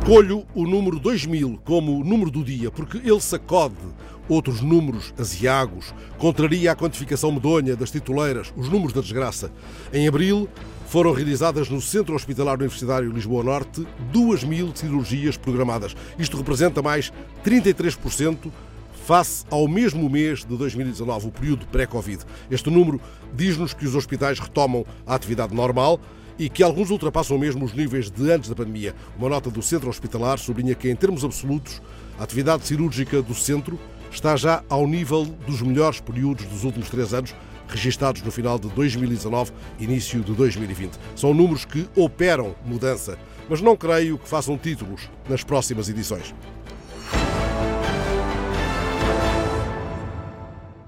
Escolho o número 2000 como número do dia porque ele sacode outros números asiagos, contraria a quantificação medonha das tituleiras, os números da desgraça. Em abril, foram realizadas no Centro Hospitalar Universitário Lisboa Norte 2 mil cirurgias programadas. Isto representa mais 33% face ao mesmo mês de 2019, o período pré-Covid. Este número diz-nos que os hospitais retomam a atividade normal e que alguns ultrapassam mesmo os níveis de antes da pandemia. Uma nota do Centro Hospitalar sublinha que, em termos absolutos, a atividade cirúrgica do centro está já ao nível dos melhores períodos dos últimos três anos, registados no final de 2019, início de 2020. São números que operam mudança, mas não creio que façam títulos nas próximas edições.